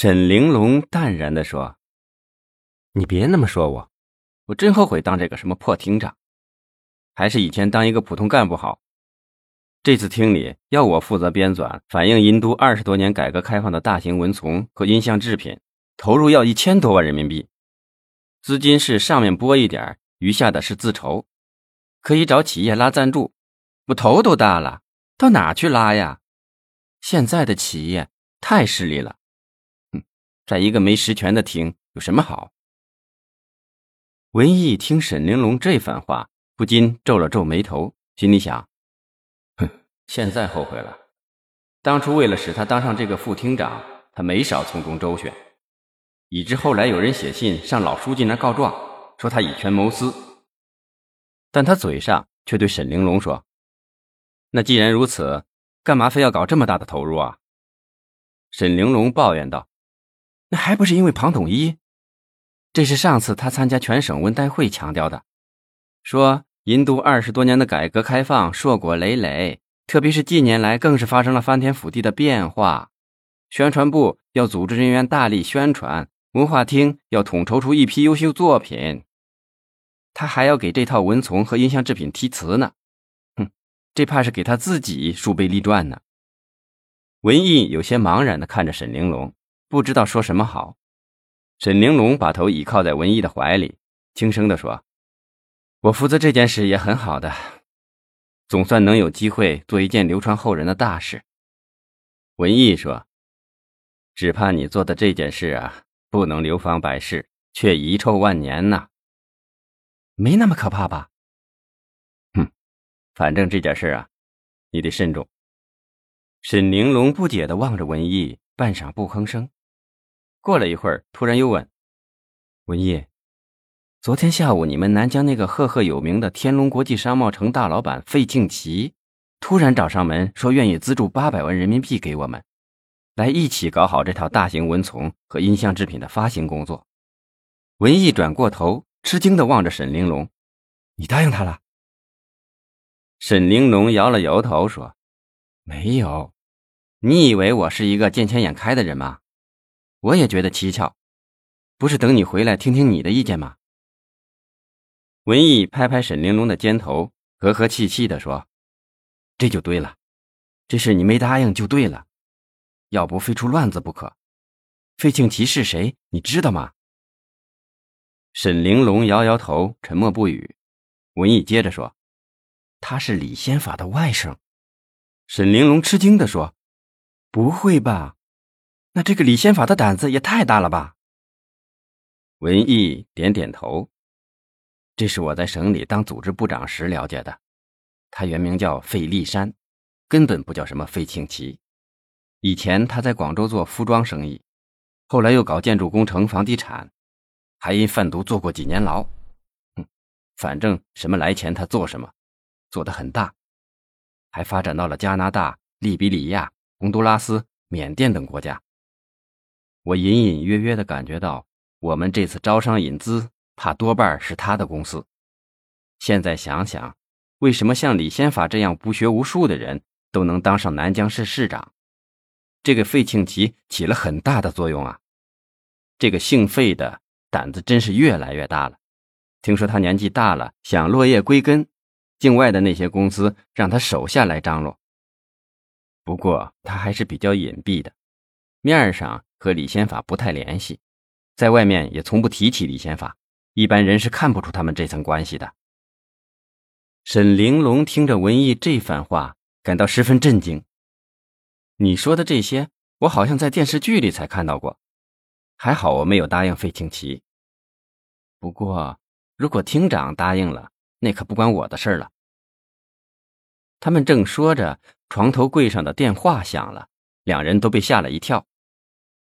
沈玲珑淡然的说：“你别那么说我，我真后悔当这个什么破厅长，还是以前当一个普通干部好。这次厅里要我负责编纂反映银都二十多年改革开放的大型文丛和音像制品，投入要一千多万人民币，资金是上面拨一点，余下的是自筹，可以找企业拉赞助。我头都大了，到哪去拉呀？现在的企业太势利了。”在一个没实权的厅有什么好？文艺听沈玲珑这番话，不禁皱了皱眉头，心里想：哼，现在后悔了。当初为了使他当上这个副厅长，他没少从中周旋，以致后来有人写信上老书记那告状，说他以权谋私。但他嘴上却对沈玲珑说：“那既然如此，干嘛非要搞这么大的投入啊？”沈玲珑抱怨道。那还不是因为庞统一？这是上次他参加全省文代会强调的，说银都二十多年的改革开放硕果累累，特别是近年来更是发生了翻天覆地的变化。宣传部要组织人员大力宣传，文化厅要统筹出一批优秀作品，他还要给这套文丛和音像制品题词呢。哼，这怕是给他自己树碑立传呢。文艺有些茫然的看着沈玲珑。不知道说什么好，沈玲珑把头倚靠在文艺的怀里，轻声地说：“我负责这件事也很好的，总算能有机会做一件流传后人的大事。”文艺说：“只怕你做的这件事啊，不能流芳百世，却遗臭万年呐。没那么可怕吧？”“哼，反正这件事啊，你得慎重。”沈玲珑不解地望着文艺，半晌不吭声。过了一会儿，突然又问：“文艺，昨天下午你们南疆那个赫赫有名的天龙国际商贸城大老板费庆奇，突然找上门说愿意资助八百万人民币给我们，来一起搞好这套大型文丛和音像制品的发行工作。”文艺转过头，吃惊地望着沈玲珑：“你答应他了？”沈玲珑摇了摇头说：“没有，你以为我是一个见钱眼开的人吗？”我也觉得蹊跷，不是等你回来听听你的意见吗？文艺拍拍沈玲珑的肩头，和和气气地说：“这就对了，这事你没答应就对了，要不非出乱子不可。费庆奇是谁？你知道吗？”沈玲珑摇摇头，沉默不语。文艺接着说：“他是李先法的外甥。”沈玲珑吃惊地说：“不会吧？”那这个李先法的胆子也太大了吧？文艺点点头。这是我在省里当组织部长时了解的。他原名叫费立山，根本不叫什么费庆奇。以前他在广州做服装生意，后来又搞建筑工程、房地产，还因贩毒坐过几年牢。哼，反正什么来钱他做什么，做得很大，还发展到了加拿大、利比里亚、洪都拉斯、缅甸等国家。我隐隐约约的感觉到，我们这次招商引资，怕多半是他的公司。现在想想，为什么像李先法这样不学无术的人都能当上南江市市长？这个费庆奇起了很大的作用啊！这个姓费的胆子真是越来越大了。听说他年纪大了，想落叶归根，境外的那些公司让他手下来张罗。不过他还是比较隐蔽的，面上。和李先法不太联系，在外面也从不提起李先法，一般人是看不出他们这层关系的。沈玲珑听着文艺这番话，感到十分震惊。你说的这些，我好像在电视剧里才看到过。还好我没有答应费庆奇。不过，如果厅长答应了，那可不关我的事了。他们正说着，床头柜上的电话响了，两人都被吓了一跳。